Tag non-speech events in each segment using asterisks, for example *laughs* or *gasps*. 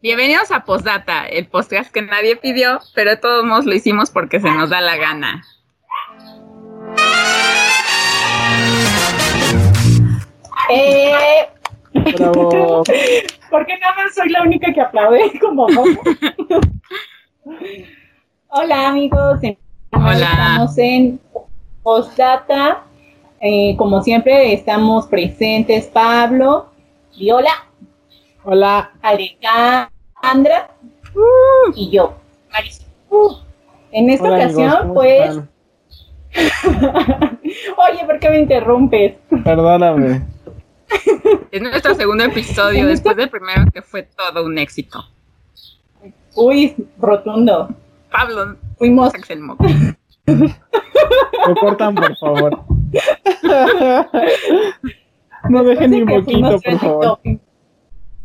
Bienvenidos a Postdata, el podcast que nadie pidió, pero todos modos lo hicimos porque se nos da la gana. Eh, Bravo. ¿Por qué nada más soy la única que aplaude como Hola amigos, Hola. estamos en Postdata. Eh, como siempre estamos presentes Pablo, Viola, hola, Alejandra uh, y yo, Marisol. Uh, en esta ocasión, pues. *laughs* Oye, ¿por qué me interrumpes? Perdóname. *laughs* Es nuestro segundo episodio después del primero que fue todo un éxito. Uy, rotundo. Pablo, fuimos. El moco. *laughs* Me cortan, por favor. no dejen ni un poquito, por favor.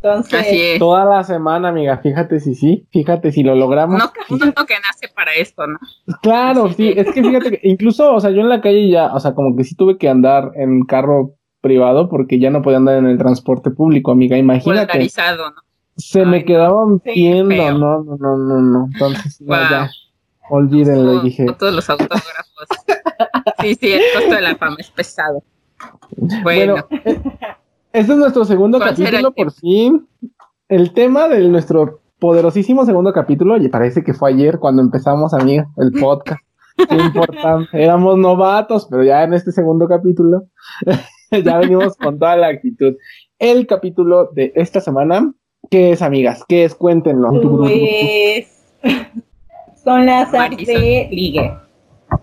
Entonces, Así es. Toda la semana, amiga, fíjate si sí, fíjate si lo logramos. No, uno que nace para esto, ¿no? Claro, sí, es que fíjate que incluso, o sea, yo en la calle ya, o sea, como que sí tuve que andar en carro privado porque ya no podía andar en el transporte público, amiga, imagínate. ¿no? Se Ay, me quedaban sí, viendo, no, no, no, no, no, entonces wow. ya, ya, olvídenlo, dije. Todos los autógrafos. sí, sí, el costo de la fama es pesado. Bueno. bueno este es nuestro segundo capítulo, por fin. El tema de nuestro poderosísimo segundo capítulo, y parece que fue ayer cuando empezamos, amiga, el podcast. *laughs* Qué importante. Éramos novatos, pero ya en este segundo capítulo *laughs* ya venimos con toda la actitud. El capítulo de esta semana, ¿qué es, amigas? ¿Qué es? Cuéntenlo. Pues son las apps de ligue.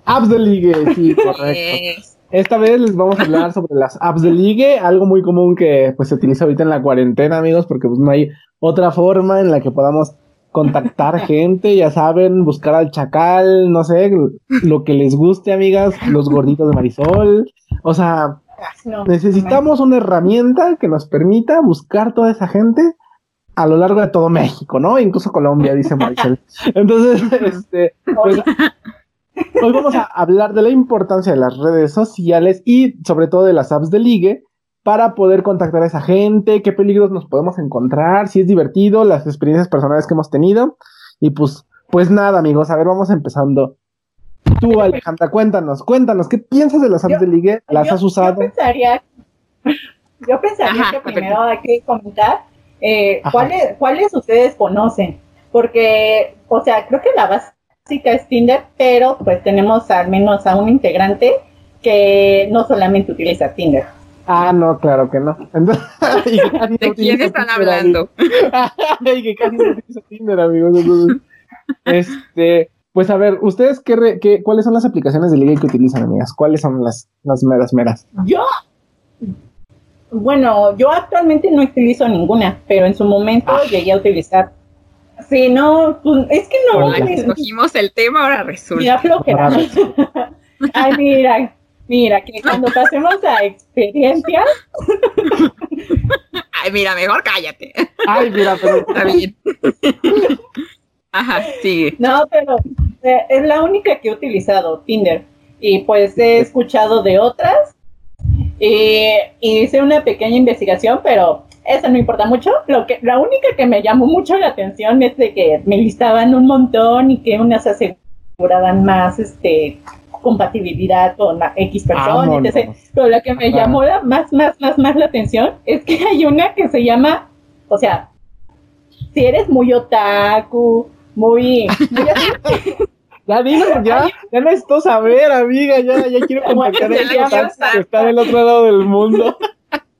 Apps de ligue, sí, *laughs* correcto. Esta vez les vamos a hablar *laughs* sobre las apps de ligue, algo muy común que pues se utiliza ahorita en la cuarentena, amigos, porque pues no hay otra forma en la que podamos contactar *laughs* gente, ya saben, buscar al chacal, no sé, lo que les guste, amigas, los gorditos de Marisol, o sea, no, necesitamos no. una herramienta que nos permita buscar toda esa gente a lo largo de todo México, ¿no? Incluso Colombia, dice Marisol. *laughs* Entonces, este, pues, Hoy vamos a hablar de la importancia de las redes sociales y sobre todo de las apps de ligue para poder contactar a esa gente, qué peligros nos podemos encontrar, si es divertido, las experiencias personales que hemos tenido. Y pues, pues nada, amigos, a ver, vamos empezando. Tú, Alejandra, cuéntanos, cuéntanos, ¿qué piensas de las apps yo, de ligue? ¿Las yo, has usado? Yo pensaría, *laughs* yo pensaría Ajá, que primero hay que comentar eh, ¿cuáles, cuáles ustedes conocen, porque, o sea, creo que la base es Tinder, pero pues tenemos al menos a un integrante que no solamente utiliza Tinder. Ah, no, claro que no. *laughs* Entonces, ¿De no quién están Tinder, hablando? *laughs* y que casi no utiliza Tinder, amigos. Entonces, este, pues a ver, ¿ustedes qué, re, qué, cuáles son las aplicaciones de liga que utilizan, amigas? ¿Cuáles son las, las meras meras? Yo, bueno, yo actualmente no utilizo ninguna, pero en su momento ah. llegué a utilizar Sí, no, pues es que no. Hola, escogimos el tema, ahora resulta. Mira, flojera. Ay, mira, mira, que cuando pasemos a experiencias. Ay, mira, mejor cállate. Ay, mira, pero está bien. Ajá, sí. No, pero eh, es la única que he utilizado, Tinder. Y pues he escuchado de otras. Y hice una pequeña investigación, pero eso no importa mucho. Lo que, la única que me llamó mucho la atención es de que me listaban un montón y que unas aseguraban más este compatibilidad con X persona, ah, etc. Pero la que me llamó la, más, más, más, más la atención es que hay una que se llama, o sea, si eres muy otaku, muy, muy así, *laughs* Ya digo, ya, ya necesito saber, amiga, ya, ya quiero contactar a ella que está del otro lado del mundo.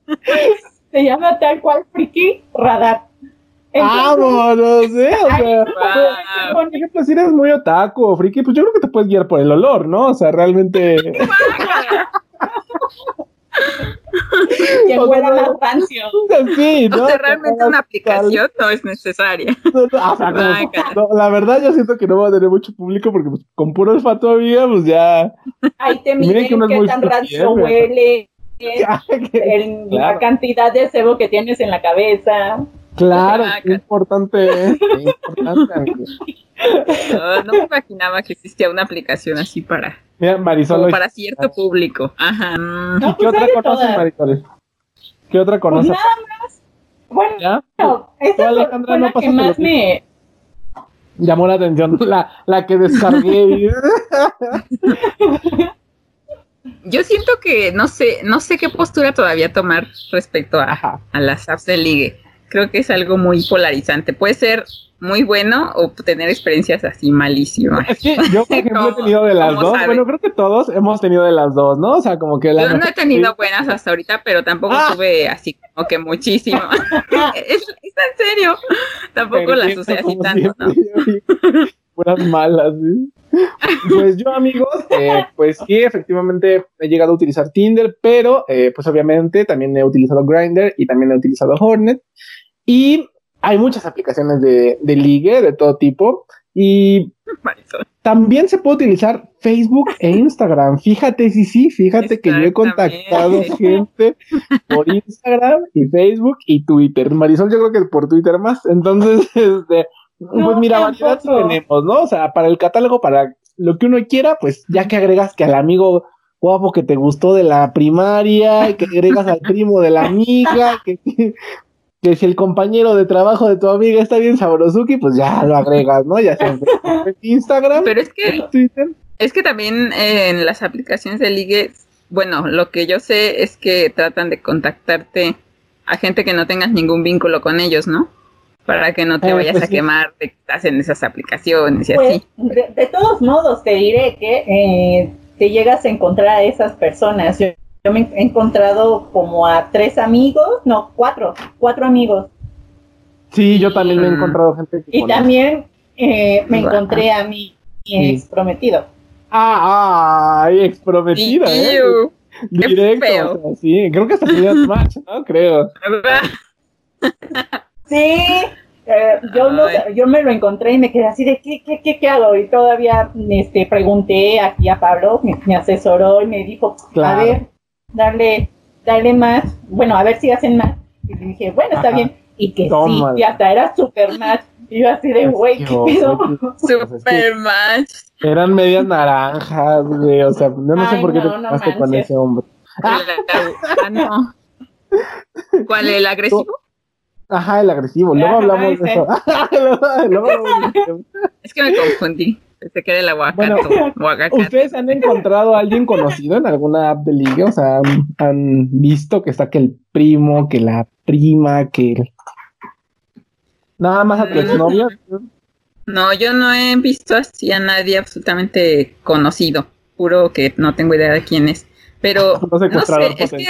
*laughs* se llama tal cual Friki Radar. Vámonos, ¿eh? O sea, por ejemplo, si eres muy otaku o friki, pues yo creo que te puedes guiar por el olor, ¿no? O sea, realmente. *laughs* *laughs* que huele más rancio. Sí, ¿no? O sea, realmente una aplicación no es necesaria. *laughs* No, no, o sea, no, no, la verdad, yo siento que no va a tener mucho público porque pues, con puro olfato, amiga, pues ya. Ahí te miren que qué tan rancio huele *laughs* el, claro. la cantidad de sebo que tienes en la cabeza. Claro, qué importante es. Qué importante, no, no, me imaginaba que existía una aplicación así para, Mira, Marisol, para cierto público. Ajá. No, ¿Y qué pues otra conoces, Marisol? ¿Qué otra conoces? Pues nada más. Bueno, ¿Ya? esta fue la que más me llamó la atención, la, la que descargué. *laughs* Yo siento que no sé, no sé qué postura todavía tomar respecto a, a las apps de ligue. Creo que es algo muy polarizante. Puede ser muy bueno o tener experiencias así malísimas. yo, por *laughs* ejemplo, he tenido de las dos. Bueno, creo que todos hemos tenido de las dos, ¿no? O sea, como que Yo no he tenido buenas hasta ahorita, pero tampoco ah. tuve así como que muchísimo. *laughs* *laughs* es, en serio. Tampoco las usé así tanto, ¿no? Buenas malas, *laughs* Pues yo, amigos, eh, pues sí, efectivamente he llegado a utilizar Tinder, pero eh, pues obviamente también he utilizado Grindr y también he utilizado Hornet. Y hay muchas aplicaciones de, de ligue de todo tipo y también se puede utilizar Facebook e Instagram. Fíjate, sí, sí, fíjate que yo he contactado gente por Instagram y Facebook y Twitter. Marisol, yo creo que por Twitter más. Entonces, *laughs* este, pues mira, variedad tenemos, ¿no? O sea, para el catálogo, para lo que uno quiera, pues ya que agregas que al amigo guapo que te gustó de la primaria, que agregas al primo de la amiga, que que si el compañero de trabajo de tu amiga está bien sabrosuki, pues ya lo agregas, ¿no? Ya sea en Instagram, Pero es que, Twitter. Es que también en las aplicaciones de ligue, bueno, lo que yo sé es que tratan de contactarte a gente que no tengas ningún vínculo con ellos, ¿no? Para que no te eh, vayas pues a quemar de que estás en esas aplicaciones y pues, así. De, todos modos, te diré que eh, te llegas a encontrar a esas personas. Yo me he encontrado como a tres amigos, no, cuatro, cuatro amigos. Sí, yo también me he encontrado gente. y también eh, me encontré a mi ex prometido. Ah, ah, ex prometido, ¿eh? Directo, sí, creo que hasta match, ¿no? Creo. *laughs* sí, eh, yo, yo me lo encontré y me quedé así de ¿qué, qué, qué, qué hago? Y todavía este, pregunté aquí a Pablo, me, asesoró y me dijo, a ver, darle, darle más, bueno, a ver si hacen más. Y le dije, bueno, está bien. Y que sí, y hasta era super match. Y yo así de, güey, ¿qué pido? *laughs* Super match. Eran medias naranjas, güey. O sea, yo no sé por qué te pasaste con ese hombre. *laughs* Ah, no. ¿Cuál, el agresivo? Ajá, el agresivo. *laughs* *laughs* Luego hablamos de eso. *laughs* es que me confundí. Se queda el aguacate. ¿Ustedes han encontrado a alguien conocido en alguna app de ligue? O sea, ¿han, visto que está que el primo, que la prima, que Nada más a tu exnovia. No, yo no he visto así a nadie absolutamente conocido. Puro que no tengo idea de quién es. Pero no, sé, es que...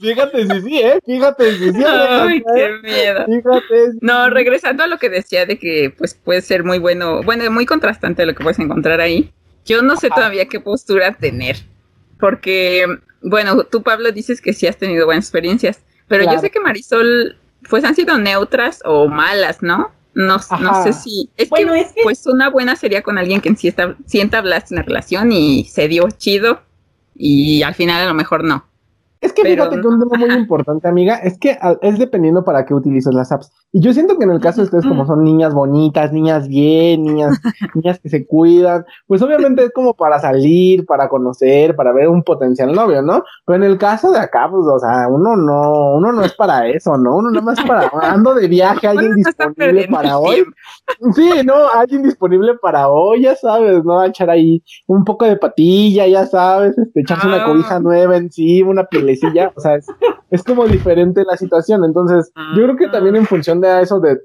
fíjate si sí, ¿eh? Fíjate si sí. Ay, qué miedo. Fíjate. No, regresando a lo que decía de que pues puede ser muy bueno, bueno, muy contrastante lo que puedes encontrar ahí. Yo no sé todavía qué postura tener. Porque, bueno, tú Pablo dices que sí has tenido buenas experiencias. Pero yo sé que Marisol, pues han sido neutras o malas, ¿no? No, no sé si. Es, que, pues una buena sería con alguien que sí está, sienta hablaste en la relación y se dio chido. Y al final a lo mejor no. Es que fíjate que un tema muy *laughs* importante, amiga, es que es dependiendo para qué utilices las apps. Y yo siento que en el caso de ustedes, como son niñas bonitas, niñas bien, niñas, *laughs* niñas que se cuidan, pues obviamente es como para salir, para conocer, para ver un potencial novio, ¿no? Pero en el caso de acá, pues, o sea, uno no, uno no es para eso, ¿no? Uno nada más para, *laughs* ando de viaje, alguien disponible para hoy. Sí, no, alguien disponible para hoy, ya sabes, ¿no? echar ahí un poco de patilla, ya sabes, este, echarse una cobija ah. nueva encima, una piel ya, o sea, es, como diferente la situación. Entonces, yo creo que también en función de eso, de,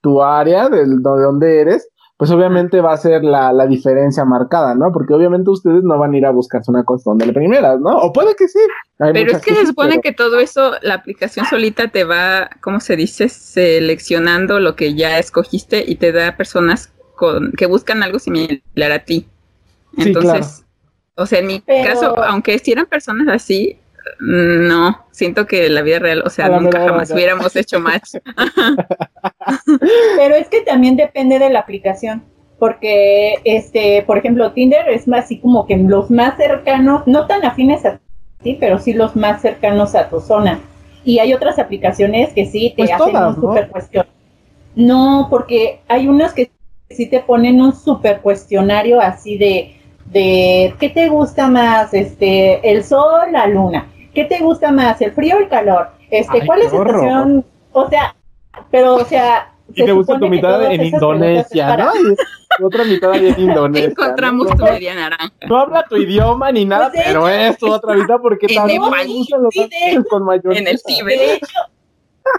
tu área, de, de donde eres, pues obviamente va a ser la, diferencia marcada, ¿no? Porque obviamente ustedes no van a ir a buscarse una cosa donde la primera, ¿no? O puede que sí. pero es que, se supone que todo eso, la aplicación solita te va, ¿cómo se dice? Seleccionando lo que ya escogiste y te da personas con, que buscan algo similar a ti. Entonces, o sea, en mi caso, aunque si eran personas así, no, siento que la vida real, o sea, nunca jamás hubiéramos hecho match. *laughs* Pero es que también depende de la aplicación, porque, este, por ejemplo, Tinder es más así como que los más cercanos, no tan afines a ti, pero sí los más cercanos a tu zona. Y hay otras aplicaciones que sí te pues hacen un super cuestión. No, porque hay unas que sí te ponen un super cuestionario así de, de ¿qué te gusta más? Este, el sol, la luna ¿qué te gusta más, el frío o el calor? Este, ¿cuál es la estación? O sea, pero, o sea, y te gusta tu mitad en Indonesia, ¿no? Otra mitad ahí en *laughs* Indonesia. Encontramos tu media naranja. No habla tu idioma ni nada, pues pero es tu otra mitad porque también los con mayor. En el Tíbet.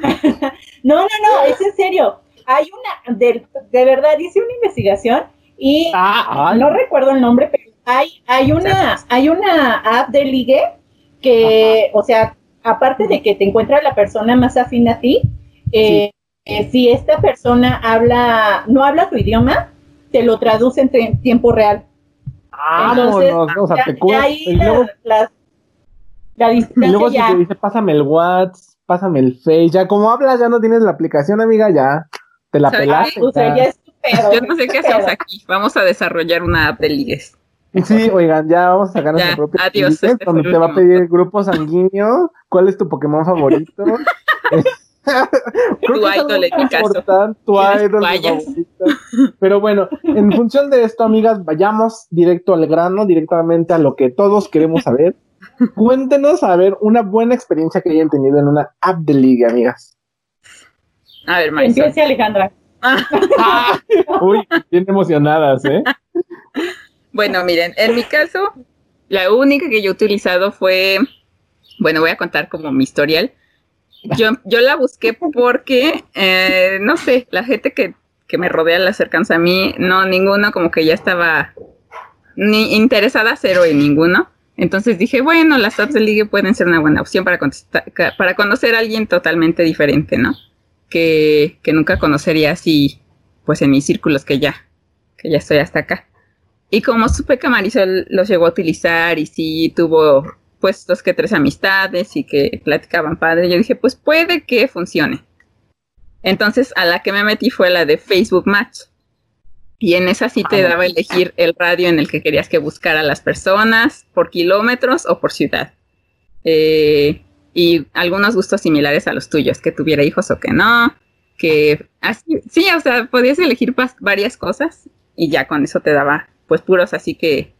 *laughs* no, no, no, es en serio. Hay una, de, de verdad, hice una investigación y ah, no recuerdo el nombre, pero hay, hay una, hay una app de ligue que, o sea, aparte de que te encuentra la persona más afín a ti, eh, eh, si esta persona habla, no habla tu idioma, te lo traduce en tiempo real. Ah, Entonces, no, no, o sea, te y luego, la, la distancia y luego si te dice, pásame el WhatsApp, pásame el Face, ya como hablas, ya no tienes la aplicación, amiga, ya te la pelaste. O sea, ya es Yo no sé qué hacemos aquí. Vamos a desarrollar una app de ligues. Sí, oigan, ya vamos a sacar nuestra propia adiós, este donde te va a pedir grupo sanguíneo, cuál es tu Pokémon favorito. *laughs* tu idol en mi caso. Tu idol favorito. Pero bueno, en función de esto, amigas, vayamos directo al grano, directamente a lo que todos queremos saber. Cuéntenos a ver una buena experiencia que hayan tenido en una app de liga, amigas. A ver, Marisol. Empiece Alejandra. *laughs* Uy, bien emocionadas, ¿eh? Bueno, miren, en mi caso, la única que yo he utilizado fue, bueno, voy a contar como mi historial. Yo, yo la busqué porque, eh, no sé, la gente que, que me rodea, la cercanza a mí, no, ninguno como que ya estaba ni interesada cero en ninguno. Entonces dije, bueno, las apps de ligue pueden ser una buena opción para, para conocer a alguien totalmente diferente, ¿no? Que, que nunca conocería así, pues en mis círculos que ya, que ya estoy hasta acá. Y como supe que Marisol los llegó a utilizar y sí tuvo puestos que tres amistades y que platicaban padre, yo dije, pues puede que funcione. Entonces a la que me metí fue la de Facebook Match. Y en esa sí te ah, daba a elegir el radio en el que querías que buscara a las personas, por kilómetros o por ciudad. Eh, y algunos gustos similares a los tuyos, que tuviera hijos o que no. Que así, sí, o sea, podías elegir varias cosas y ya con eso te daba pues puros así que,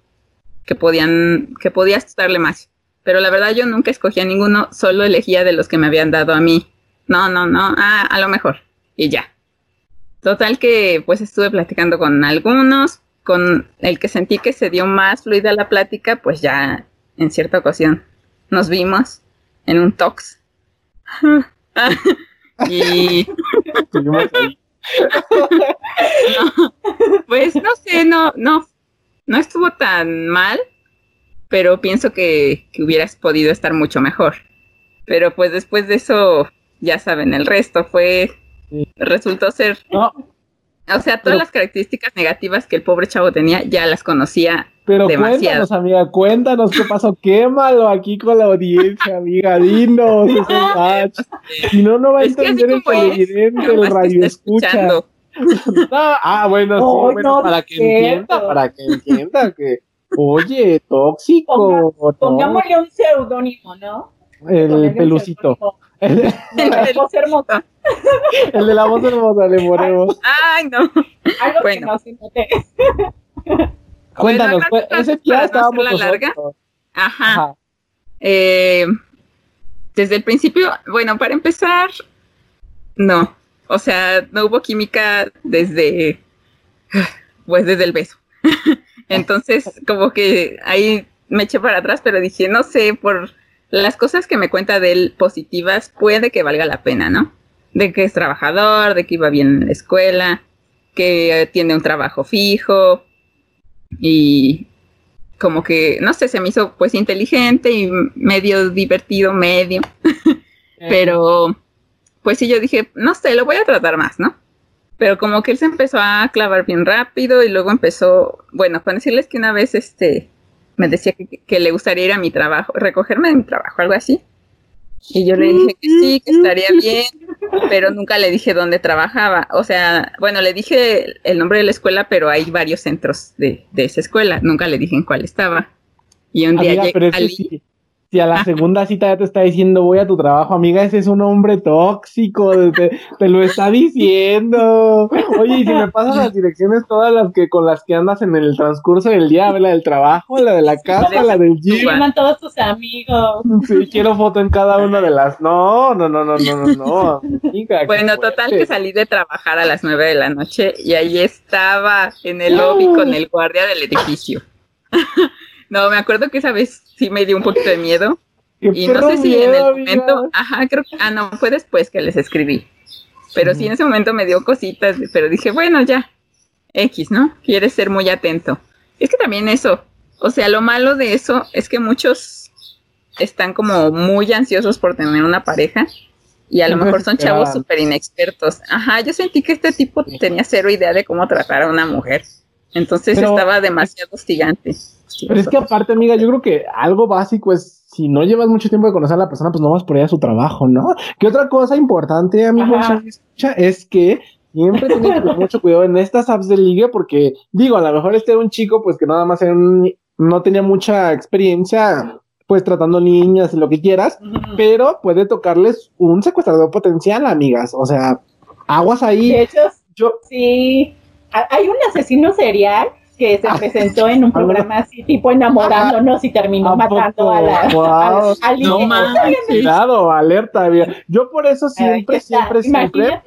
que podían, que podías darle más. Pero la verdad yo nunca escogía ninguno, solo elegía de los que me habían dado a mí. No, no, no, ah, a lo mejor. Y ya. Total que pues estuve platicando con algunos, con el que sentí que se dio más fluida la plática, pues ya en cierta ocasión nos vimos en un tox. *laughs* y *laughs* pues no sé, no, no, no estuvo tan mal, pero pienso que, hubieras podido estar mucho mejor. Pero pues después de eso, ya saben, el resto fue, resultó ser... O sea, todas las características negativas que el pobre chavo tenía, ya las conocía pero cuéntanos, amiga, cuéntanos qué pasó. Quémalo aquí con la audiencia, amiga. Dinos *laughs* Si no, no va a entender el televidente, el radio escucha. *laughs* ah, bueno, sí, para que entienda, para que entienda que, oye, tóxico. pongámosle un seudónimo, ¿no? El pelucito. *laughs* El, de la voz hermosa. *laughs* El de la voz hermosa, le moremos. Ay, no. Algo bueno. que no Cuéntanos, pues, ese día estábamos la larga. Ajá. Eh, desde el principio, bueno, para empezar, no. O sea, no hubo química desde, pues desde el beso. *laughs* Entonces, como que ahí me eché para atrás, pero dije, no sé, por las cosas que me cuenta de él positivas, puede que valga la pena, ¿no? De que es trabajador, de que iba bien en la escuela, que tiene un trabajo fijo, y como que, no sé, se me hizo pues inteligente y medio divertido, medio. *laughs* Pero, pues sí, yo dije, no sé, lo voy a tratar más, ¿no? Pero como que él se empezó a clavar bien rápido y luego empezó, bueno, con decirles que una vez este me decía que, que le gustaría ir a mi trabajo, recogerme de mi trabajo, algo así. Y yo le dije que sí, que estaría bien, pero nunca le dije dónde trabajaba. O sea, bueno, le dije el nombre de la escuela, pero hay varios centros de, esa escuela. Nunca le dije en cuál estaba. Y un día llegué si a la segunda cita ya te está diciendo voy a tu trabajo, amiga, ese es un hombre tóxico, te, lo está diciendo. Oye, y si me pasas las direcciones todas las que con las que andas en el transcurso del día, la del trabajo, la de la casa, la del gym. Llaman todos tus amigos. Sí, quiero foto en cada una de las. No, no, no, no, no, no. bueno, total que salí de trabajar a las nueve de la noche y ahí estaba en el lobby con el guardia del edificio. No, me acuerdo que esa vez sí me dio un poquito de miedo. Y no sé si en el momento, ajá, creo que, ah, no, fue después que les escribí. Pero sí en ese momento me dio cositas, pero dije, bueno, ya, X, ¿no? Quieres ser muy atento. Es que también eso, o sea, lo malo de eso es que muchos están como muy ansiosos por tener una pareja y a lo mejor son chavos súper inexpertos. Ajá, yo sentí que este tipo tenía cero idea de cómo tratar a una mujer. Entonces estaba demasiado hostigante. Pero es que aparte, amiga, yo creo que algo básico es, si no llevas mucho tiempo de conocer a la persona, pues no vas por ella a su trabajo, ¿no? Que otra cosa importante, amigos, es que siempre tienen que tener mucho cuidado en estas apps de ligue, porque, digo, a lo mejor este era un chico, pues que nada más no tenía mucha experiencia, pues tratando niñas y lo que quieras, pero puede tocarles un secuestrador potencial, amigas. O sea, aguas ahí. De hecho, yo... sí hay un asesino serial que se ah. presentó en un programa así, tipo enamorándonos y terminó matando a la. Wow. no Cuidado, alerta. Yo por eso siempre, siempre, siempre.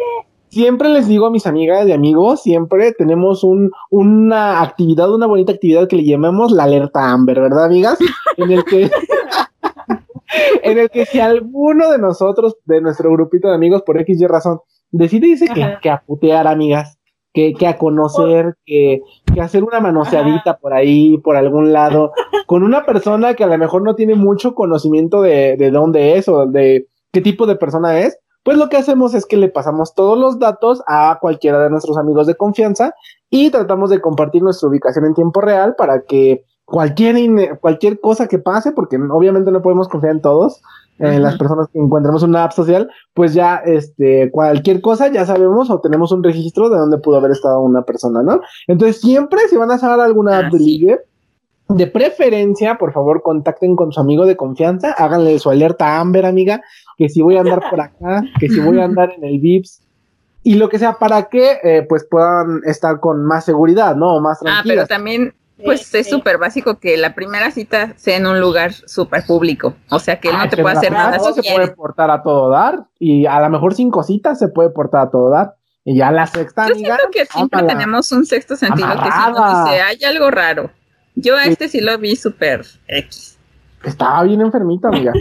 Siempre les digo a mis amigas y amigos, siempre tenemos un, una actividad, una bonita actividad que le llamamos la alerta Amber, ¿verdad, amigas? En el que, *laughs* en el que si alguno de nosotros, de nuestro grupito de amigos, por X y razón, decide dice que, que a putear, amigas, que, que a conocer, que, que hacer una manoseadita por ahí, por algún lado, *laughs* con una persona que a lo mejor no tiene mucho conocimiento de, de dónde es o de qué tipo de persona es, pues lo que hacemos es que le pasamos todos los datos a cualquiera de nuestros amigos de confianza y tratamos de compartir nuestra ubicación en tiempo real para que cualquier, cualquier cosa que pase, porque obviamente no podemos confiar en todos, eh, las personas que encontremos una app social, pues ya este, cualquier cosa ya sabemos o tenemos un registro de dónde pudo haber estado una persona, ¿no? Entonces siempre si van a sacar alguna app de ligue, de preferencia, por favor, contacten con su amigo de confianza, háganle su alerta Amber, amiga, que si voy a andar por acá, que si voy a andar en el VIPS, y lo que sea para que eh, pues puedan estar con más seguridad, ¿no? más tranquilas. Ah, pero también pues es súper básico que la primera cita sea en un lugar súper público. O sea que él no te puede hacer nada. se puede portar a todo dar. Y a lo mejor cinco citas se puede portar a todo dar. Y ya la sexta. Yo siento que siempre tenemos un sexto sentido que si nos dice, hay algo raro. Yo a este sí lo vi súper X. Estaba bien enfermito, amiga.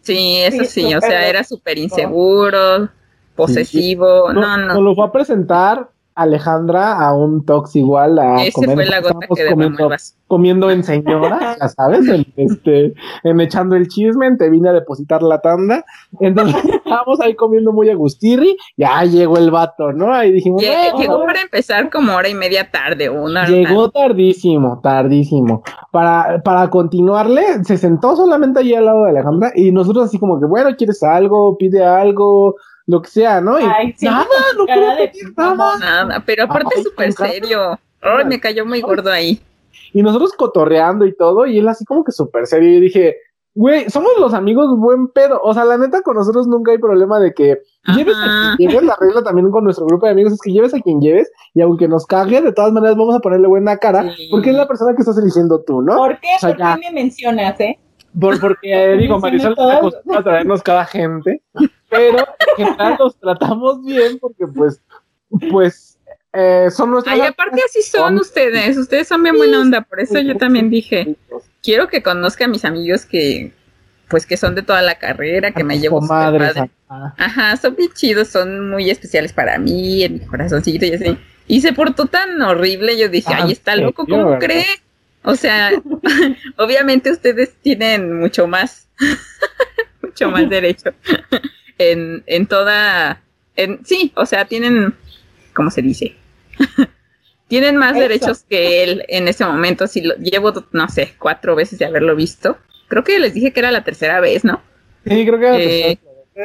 sí, eso sí, o sea, era súper inseguro, posesivo. no, no. Nos lo fue a presentar Alejandra a un tox igual a Ese fue la gota que comiendo, comiendo en señora, *laughs* ya sabes, este, en echando el chisme, te vine a depositar la tanda, entonces *laughs* estábamos ahí comiendo muy agustirri, ya llegó el vato, ¿no? Ahí dijimos, llegó para empezar como hora y media tarde, una Llegó tardísimo, tardísimo. Para, para continuarle, se sentó solamente allí al lado de Alejandra y nosotros así como que, bueno, ¿quieres algo? Pide algo, lo que sea, ¿no? Y nada, no quiero nada. Nada, pero aparte es súper serio. Ay, me cayó muy gordo ahí. Y nosotros cotorreando y todo, y él así como que súper serio. Y dije, güey, somos los amigos buen pedo. O sea, la neta, con nosotros nunca hay problema de que lleves a quien lleves. La regla también con nuestro grupo de amigos es que lleves a quien lleves, y aunque nos cague, de todas maneras vamos a ponerle buena cara, porque es la persona que estás eligiendo tú, ¿no? ¿Por qué? ¿Por qué me mencionas, eh? Por, porque digo, Marisol está acostumbrada a traernos cada gente, pero en general los tratamos bien porque pues, pues eh, son nuestros. Ay, aparte así son, ustedes, ustedes son bien buena onda, por eso yo también dije, quiero que conozca a mis amigos que, pues que son de toda la carrera, que me llevo madre. Ajá, son bien chidos, son muy especiales para mí, en mi corazoncito y así. Y se portó tan horrible, yo dije, ay, está loco, ¿cómo cree? O sea, *laughs* obviamente ustedes tienen mucho más, *laughs* mucho más *laughs* derecho en, en toda, en, sí, o sea, tienen, ¿cómo se dice? tienen más derechos que él en ese momento. Si lo llevo, no sé, cuatro veces de haberlo visto. Creo que les dije que era la tercera vez, ¿no? Sí, creo que era la tercera eh,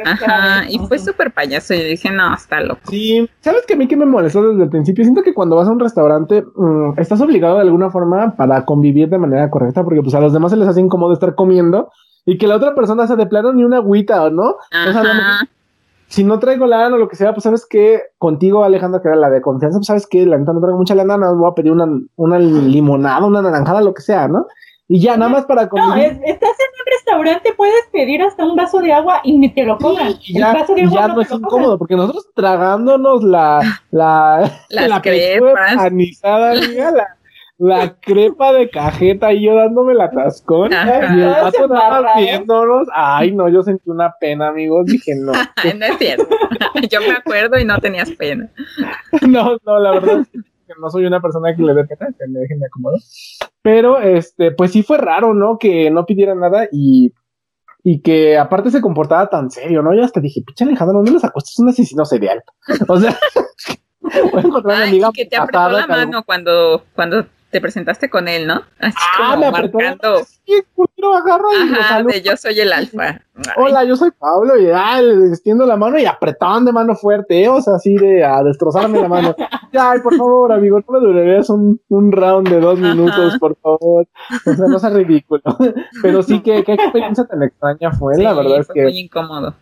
Ajá, y fue súper payaso. Y dije, no, está loco. Sí, ¿sabes que a mí que me molestó desde el principio? Siento que cuando vas a un restaurante, mm, estás obligado de alguna forma para convivir de manera correcta, porque pues a los demás se les hace incómodo estar comiendo y que la otra persona se de plano ni una agüita, ¿no? O sea, si no traigo lana o lo que sea, pues sabes que contigo, Alejandra, que era la de confianza, pues sabes que la neta no traigo mucha lana, no voy a pedir una, una limonada, una naranjada, lo que sea, ¿no? Y ya, nada más para No, estás en un restaurante, puedes pedir hasta un vaso de agua y ni te lo cobran. Y ya, ya no, es incómodo, porque nosotros tragándonos la, la, Las *laughs* la crepas. anizada, *laughs* la, la crepa de cajeta y yo dándome la tascón. Y el vato nada viéndonos. Ay, no, yo sentí una pena, amigos. Dije, no. *laughs* no es cierto. yo me acuerdo y no tenías pena. no, no, la verdad no soy una persona que le dé pena, que me dejen de acomodo. Pero, este, pues sí fue raro, ¿no? Que no pidiera nada y y que aparte se comportaba tan serio, ¿no? Yo hasta dije, pinche Alejandro, ¿dónde los acostas? Es un asesino serial. *laughs* O sea, *laughs* voy a encontrar una amiga. que te apretó la mano cuando, cuando te presentaste con él, ¿no? Así ah, como marcando. Sí, agarra y Ajá, de yo soy el alfa. Hola, yo soy Pablo y ah, le extiendo la mano y apretaban de mano fuerte, ¿eh? o sea, así de a destrozarme la mano. *laughs* Ay, por favor, amigo, no me durarías un, un round de dos minutos, por favor. O sea, no sea ridículo. *laughs* Pero sí que qué experiencia tan extraña fue, la verdad es que. Muy incómodo.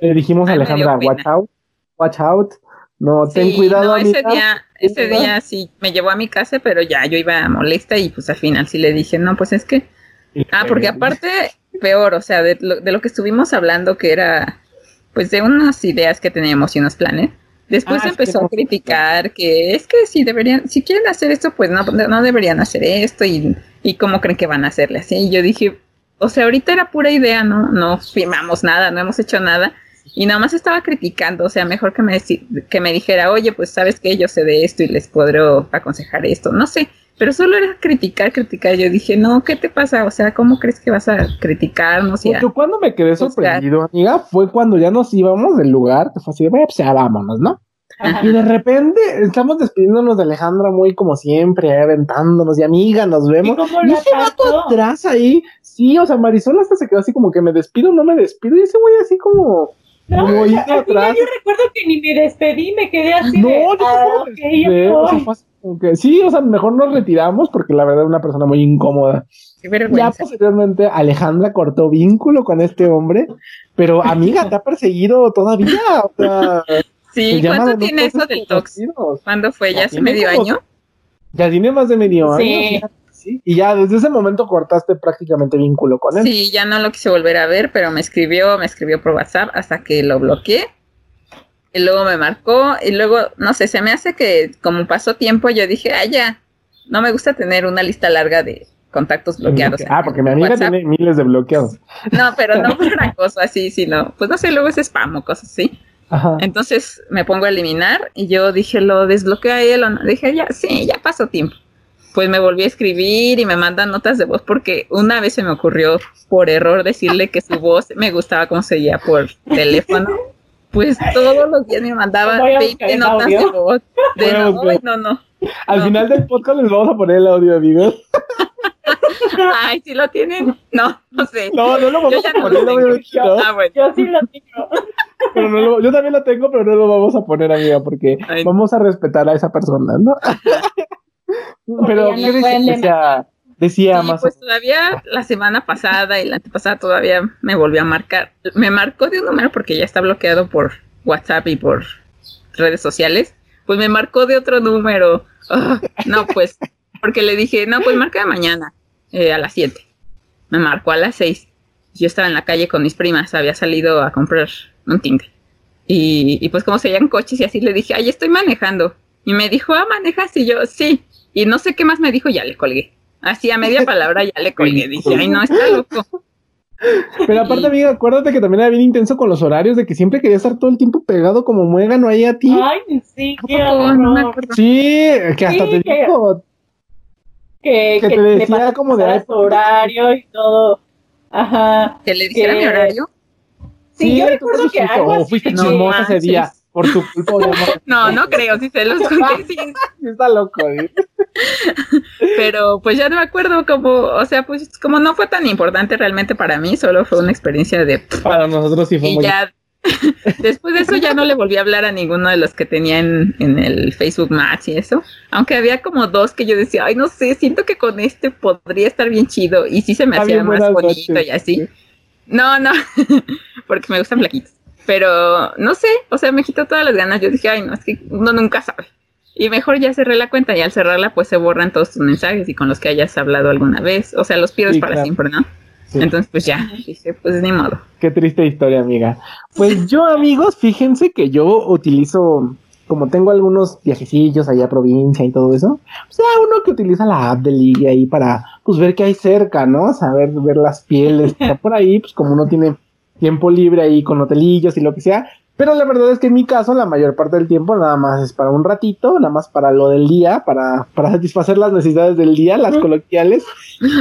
Le dijimos a Alejandra, watch out, watch out. No, ten cuidado. No, ese día, ese día sí me llevó a mi casa, pero ya yo iba molesta y pues al final sí le dije, no, pues es que. Ah, porque aparte, peor, o sea, de lo, de lo que estuvimos hablando, que era pues de unas ideas que teníamos y unos planes. Después ah, empezó a criticar que es que si deberían, si quieren hacer esto, pues no, no deberían hacer esto y, y cómo creen que van a hacerle así. Y yo dije, o sea, ahorita era pura idea, ¿no? No firmamos nada, no hemos hecho nada y nada más estaba criticando, o sea, mejor que me, que me dijera, oye, pues sabes que yo sé de esto y les podré aconsejar esto, no sé, pero solo era criticar, criticar. Yo dije, no, ¿qué te pasa? O sea, ¿cómo crees que vas a criticarnos? Y yo cuando me quedé sorprendido, amiga, fue cuando ya nos íbamos del lugar, que fue así, bueno, pues ya vámonos, ¿no? Y de repente estamos despidiéndonos de Alejandra muy como siempre, aventándonos y amiga, nos vemos. ¿Y, ese vato atrás ahí, sí, o sea, Marisol hasta se quedó así como que me despido, no me despido, y ese güey así como no, como atrás. Yo recuerdo que ni me despedí, me quedé así. No, de, yo ah, okay, o sea, sí, o sea, mejor nos retiramos porque la verdad es una persona muy incómoda. ya posteriormente Alejandra cortó vínculo con este hombre, pero amiga, te ha perseguido todavía. O sea, sí, ¿cuánto tiene eso del tóxico? ¿Cuándo fue? ¿Ya, hace medio año? Ya tiene más de medio año. Y ya desde ese momento cortaste prácticamente vínculo con él. Sí, ya no lo quise volver a ver, pero me escribió, me escribió por WhatsApp hasta que lo bloqueé. Y luego me marcó y luego, no sé, se me hace que como pasó tiempo yo dije, ah, ya, no me gusta tener una lista larga de contactos bloqueados. Ah, porque mi amiga tiene miles de bloqueos. No, pero no fue una cosa así, sino, pues no sé, luego es spam o cosas así. Ajá. Entonces me pongo a eliminar y yo dije, lo desbloqueé a él o no. Dije, ya, sí, ya pasó tiempo pues me volví a escribir y me mandan notas de voz porque una vez se me ocurrió por error decirle que su voz me gustaba como se oía por teléfono. Pues todos los días me mandaban 20 notas de voz. De no, no, no. Al final del podcast les vamos a poner el audio, amigos. *laughs* Ay, si lo tienen. No, no sé. No, no lo vamos a poner. No yo, ah, bueno. yo sí lo tengo. Pero no lo, yo también lo tengo, pero no lo vamos a poner, amiga, porque vamos a respetar a esa persona, ¿no? Pero ¿qué decía, decía más. Pues todavía la semana pasada y la antepasada todavía me volvió a marcar. Me marcó de un número porque ya está bloqueado por WhatsApp y por redes sociales. Pues me marcó de otro número. Ah, no, pues, porque le dije, no, pues marca de mañana eh, a las 7. Me marcó a las 6. Yo estaba en la calle con mis primas, había salido a comprar un tingle. Y, y pues como se veían coches y así le dije, ay, estoy manejando. Y me dijo, ah, manejas. Y yo, sí. Y no sé qué más me dijo, ya le colgué. Así a media *laughs* palabra ya le colgué. Dije, ay, no, está loco. Pero aparte, amiga, acuérdate que también era bien intenso con los horarios, de que siempre quería estar todo el tiempo pegado como muégano ahí a ti. Ay, sí, qué no Sí, que hasta te dijo. Que, que, te decía como de horario y todo. Ajá. Que le dijera mi horario. Sí, yo recuerdo que algo así. fuiste chismosa ese día por tu culpa. *laughs* no, no creo, si se los *laughs* conté, sí. Está loco, ¿eh? *laughs* Pero pues ya no me acuerdo como, o sea, pues como no fue tan importante realmente para mí, solo fue una experiencia de... Para nosotros sí fue y ya, después de eso ya no le volví a hablar a ninguno de los que tenía en, el Facebook Match y eso. Aunque había como dos que yo decía, ay, no sé, siento que con este podría estar bien chido. Y sí se me hacía más bonito y así. No, no, porque me gustan flaquitos. Pero no sé, o sea, me quitó todas las ganas. Yo dije, ay, no, es que uno nunca sabe. Y mejor ya cerré la cuenta y al cerrarla pues se borran todos tus mensajes y con los que hayas hablado alguna vez. O sea, los pierdes para siempre, ¿no? Entonces pues ya, dije, pues ni modo. Qué triste historia, amiga. Pues yo, amigos, fíjense que yo utilizo, como tengo algunos viajecillos allá a provincia y todo eso, o sea, uno que utiliza la app de Ligue ahí para pues ver qué hay cerca, ¿no? Saber ver las pieles, está *laughs* por ahí, pues como uno tiene tiempo libre ahí con hotelillos y lo que sea, pero la verdad es que en mi caso, la mayor parte del tiempo nada más es para un ratito, nada más para lo del día, para, para satisfacer las necesidades del día, las coloquiales.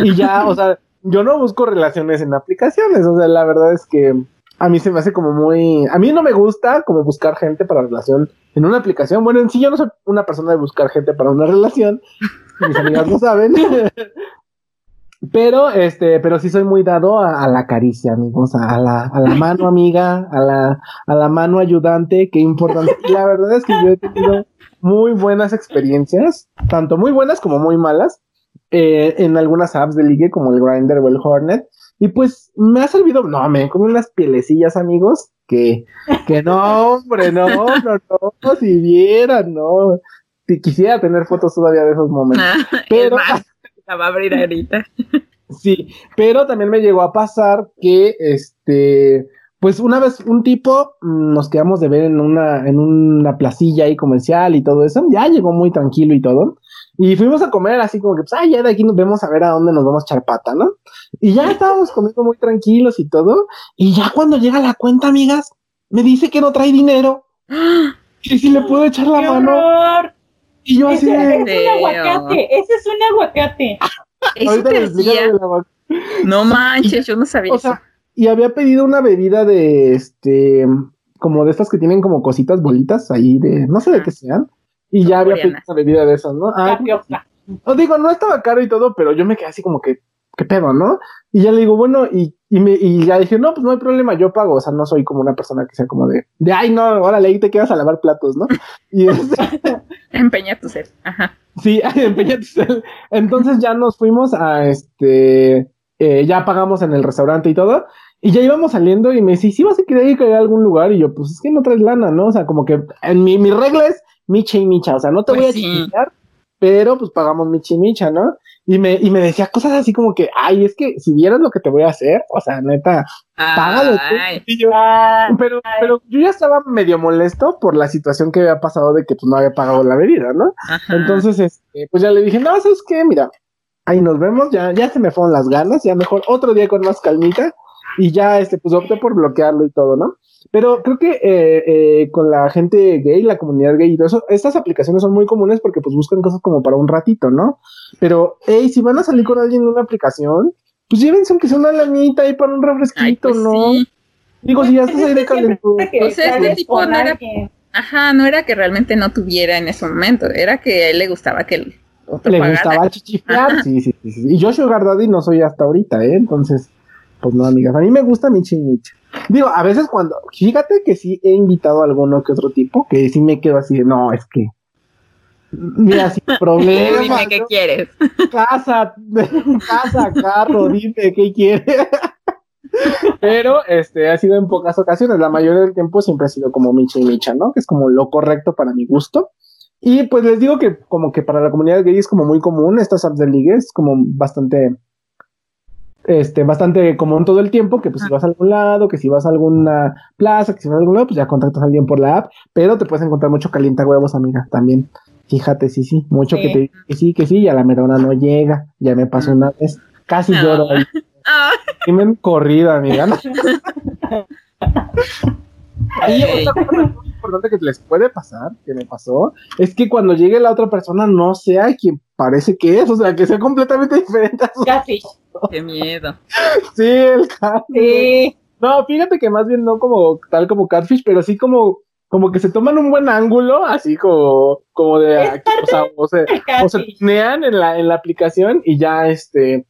Y ya, o sea, yo no busco relaciones en aplicaciones. O sea, la verdad es que a mí se me hace como muy. A mí no me gusta como buscar gente para relación en una aplicación. Bueno, en sí yo no soy una persona de buscar gente para una *laughs* relación. Mis amigas lo saben. *laughs* Pero, este, pero sí soy muy dado a, la caricia, amigos, a la, a la mano *laughs* amiga, a la, a la mano ayudante, qué importante. La verdad es que yo he tenido muy buenas experiencias, tanto muy buenas como muy malas, eh, en algunas apps de ligue como el Grinder o el Hornet. Y pues me ha servido, no, me como unas pielecillas, amigos, que, que no, hombre, no, no, no, si vieran, no. Si quisiera tener fotos todavía de esos momentos. pero la va a abrir ahorita. *laughs* Sí, pero también me llegó a pasar que este, pues una vez un tipo mm, nos quedamos de ver en una, en una placilla ahí comercial y todo eso, ya llegó muy tranquilo y todo. Y fuimos a comer así como que, pues, ah, ya de aquí nos vemos a ver a dónde nos vamos a echar pata, ¿no? Y ya estábamos comiendo muy tranquilos y todo. Y ya cuando llega la cuenta, amigas, me dice que no trae dinero. *gasps* Y si le puedo echar la mano. Y yo así. Ese, es un aguacate, ese es un aguacate. Eso No *laughs* manches, yo no sabía. O sea, y había pedido una bebida de este, como de estas que tienen como cositas bolitas ahí de, no sé de qué sean. Y ya había pedido una bebida de esas, ¿no? Ah, no digo, no estaba caro y todo, pero yo me quedé así como que, ¿qué pedo, no? Y ya le digo, bueno, y, y, me, y ya dije, no, pues no hay problema, yo pago, o sea, no soy como una persona que sea como de, de ay, no, órale, ahí te quedas a lavar platos, ¿no? Y *laughs* *laughs* Empeña tu ser, ajá. Sí, *laughs* empeña tu ser. Entonces ya nos fuimos a este, eh, ya pagamos en el restaurante y todo, y ya íbamos saliendo y me dice, ¿sí vas a querer ir a algún lugar? Y yo, pues es que no traes lana, ¿no? O sea, como que en mi, mi regla es micha y micha, o sea, no te pues voy a pero pues pagamos micha y micha, ¿no? Y me, y me decía cosas así como que, ay, es que si vieras lo que te voy a hacer, o sea, neta, págalo pero, pero yo ya estaba medio molesto por la situación que había pasado de que pues no había pagado la bebida, ¿no? Entonces, este, pues ya le dije, no, ¿sabes qué? Mira, ahí nos vemos, ya, ya se me fueron las ganas, ya mejor otro día con más calmita, y ya, este, pues opté por bloquearlo y todo, ¿no? Pero creo que eh, eh, con la gente gay, la comunidad gay y todo eso, estas aplicaciones son muy comunes porque pues buscan cosas como para un ratito, ¿no? Pero, hey, si van a salir con alguien en una aplicación, pues llévense aunque sea una lanita ahí para un refresquito, pues ¿no? Digo, si ya estás ahí de calentura. O sea, este tipo no era... Ajá, no era que realmente no tuviera en ese momento, era que a él le gustaba que le gustaba chichiflar, sí, sí, sí, sí. Y yo Sugar Daddy no soy hasta ahorita, ¿eh? Entonces, pues no, amigas, a mí me gusta mi Michi. Digo, a veces cuando, fíjate que sí he invitado a alguno que otro tipo, que sí me quedo así de, no, es que, mira, sin *laughs* problema. dime qué quieres. Casa, *laughs* casa, carro, dime qué quieres. *laughs* Pero este ha sido en pocas ocasiones, la mayoría del tiempo siempre ha sido como Micha y Micha, ¿no? Que es como lo correcto para mi gusto. Y pues les digo que como que para la comunidad gay es como muy común estas apps de ligue, es como bastante este, bastante común todo el tiempo, que pues si vas a algún lado, que si vas a alguna plaza, que si vas a algún lado, pues ya contactas a alguien por la app, pero te puedes encontrar mucho calienta huevos, amiga, también. Fíjate, sí, sí, mucho que te que sí, que sí, y a la merona no llega, ya me pasó una vez, casi lloro ahí. *laughs* Y me han corrido, amiga. *laughs* Y otra cosa muy importante que les puede pasar, que me pasó, es que cuando llegue la otra persona no sea quien parece que es, o sea, que sea completamente diferente a su... Qué miedo. *laughs* Sí, el catfish. No, fíjate que más bien no como tal como catfish, pero sí como como que se toman un buen ángulo, así como, como de, o sea, o se, o se en la, en la aplicación y ya este,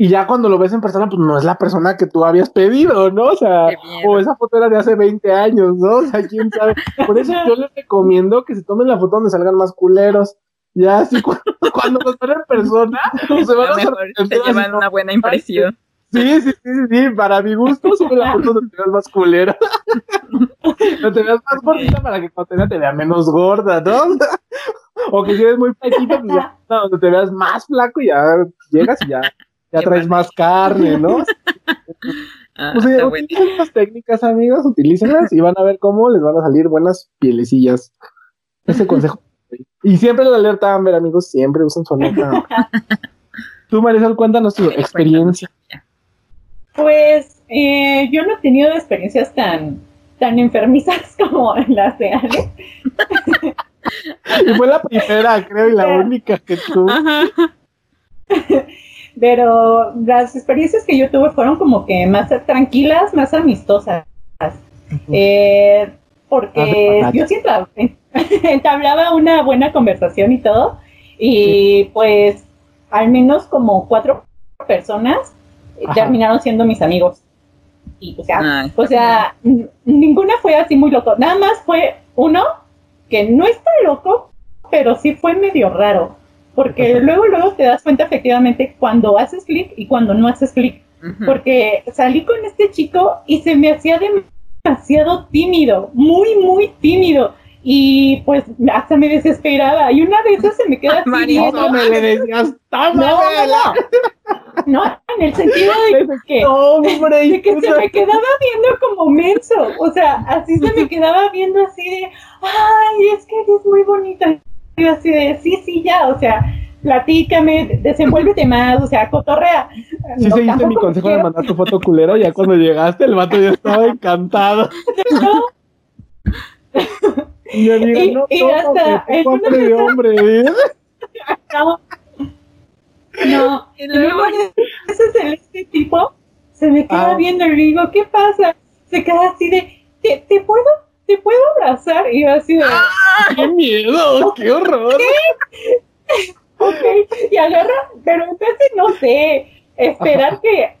y ya cuando lo ves en persona, pues no es la persona que tú habías pedido, ¿no? O sea, o esa foto era de hace 20 años, ¿no? O sea, quién sabe. Por eso yo les recomiendo que se tomen la foto donde salgan más culeros. Ya, así cuando, *laughs* cuando los ven en persona, se van a mejor, te llevan una buena impresión. Sí, sí, sí, sí, para mi gusto sube la foto donde te veas más culera. *laughs* no te veas más gordita para que cuando te vea menos gorda, ¿no? *laughs* o que si eres muy flaquita, pues ya, no, donde te veas más flaco, ya llegas y ya, ya traes más carne, ¿no? *laughs* Ah, pues, utilicen estas técnicas, amigos, utilícenlas y van a ver cómo les van a salir buenas pielecillas. Ese *laughs* consejo. Y siempre la alerta Amber, amigos, siempre usen su alerta. *laughs* Tú, Marisol, cuéntanos tu experiencia. Pues eh, yo no he tenido experiencias tan, tan enfermizas como las de Ale. y fue la primera, creo, y la única que tú. Pero las experiencias que yo tuve fueron como que más tranquilas, más amistosas. Eh, porque yo siempre *laughs* entablaba una buena conversación y todo. Y pues al menos como cuatro personas terminaron siendo mis amigos. Y, o sea, o sea, ninguna fue así muy loco. Nada más fue uno que no está loco, pero sí fue medio raro. Porque *laughs* luego, luego te das cuenta efectivamente cuando haces clic y cuando no haces clic. Porque salí con este chico y se me hacía demasiado tímido, muy, muy tímido. Y pues hasta me desesperaba. Y una de esas se me queda *laughs* así no me le decías no, no, no, en el sentido de que, de que se me quedaba viendo como menso. O sea así se me quedaba viendo así de ay es que eres muy bonita y así de sí sí ya o sea platícame, desenvuélvete más, o sea, cotorrea. Sí, seguiste mi consejo de mandar tu foto culera, ya cuando llegaste el vato ya estaba encantado. No. Y yo digo, y, no, y hasta de hombre, ¿eh? No, *laughs* no. Y luego ese este tipo se me queda ah. viendo y digo, ¿qué pasa? Se queda así de, ¿te, te puedo? ¿Te puedo abrazar? Y yo así de... ¡Ah! ¡Qué miedo! ¡Qué horror! ¿Qué? *laughs* ok, y agarra, pero entonces no sé, esperar que,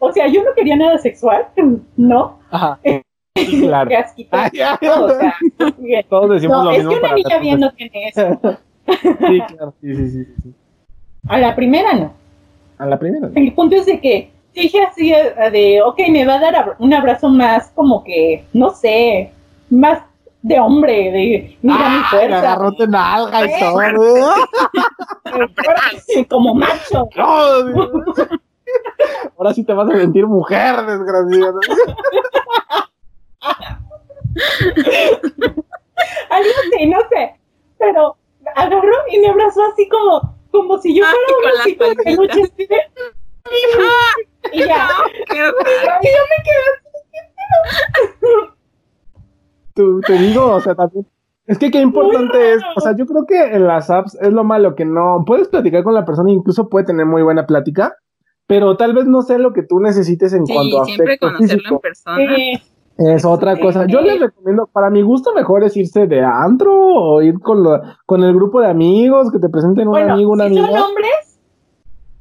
o sea, yo no quería nada sexual, ¿no? Ajá. *laughs* claro. Todos decimos lo mismo. Es que una niña bien no tiene eso. sí, claro, sí, sí, sí, sí. A la primera no. A la primera. El punto es de que dije así de, ok, me va a dar un abrazo más como que, no sé, más de hombre, de mira mi ah, fuerza. Agarrote nalga y todo. *laughs* como macho. *laughs* Ahora sí te vas a sentir mujer, desgraciado. *laughs* Algo así, no sé. Pero agarró y me abrazó así como, como si yo fuera un osito de peluche. De... y ya. y yo me quedé así. Tú, te digo, o sea, también. Es que qué importante es, o sea, yo creo que en las apps es lo malo que no puedes platicar con la persona, incluso puede tener muy buena plática, pero tal vez no sea lo que tú necesites en cuanto a siempre conocerlo en persona. Es otra cosa. Yo les recomiendo, para mi gusto, mejor es irse de antro o ir con, lo, con el grupo de amigos, que te presenten un amigo, una si Son hombres,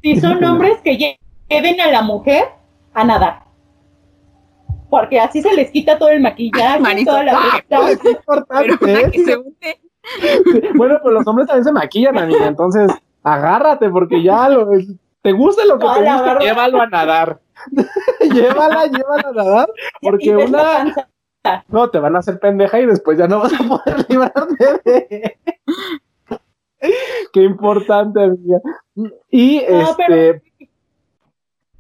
si son hombres que lleven a la mujer a nadar. Porque así se les quita todo el maquillaje, toda la ah, es importante. Bueno, pues los hombres también se maquillan, amiga. Entonces, agárrate, porque ya lo, te gusta lo que te gusta, llévalo a nadar. *laughs* llévala, llévala a nadar, porque una... No, te van a hacer pendeja y después ya no vas a poder *laughs* librarte de... Qué importante, amiga. Y este...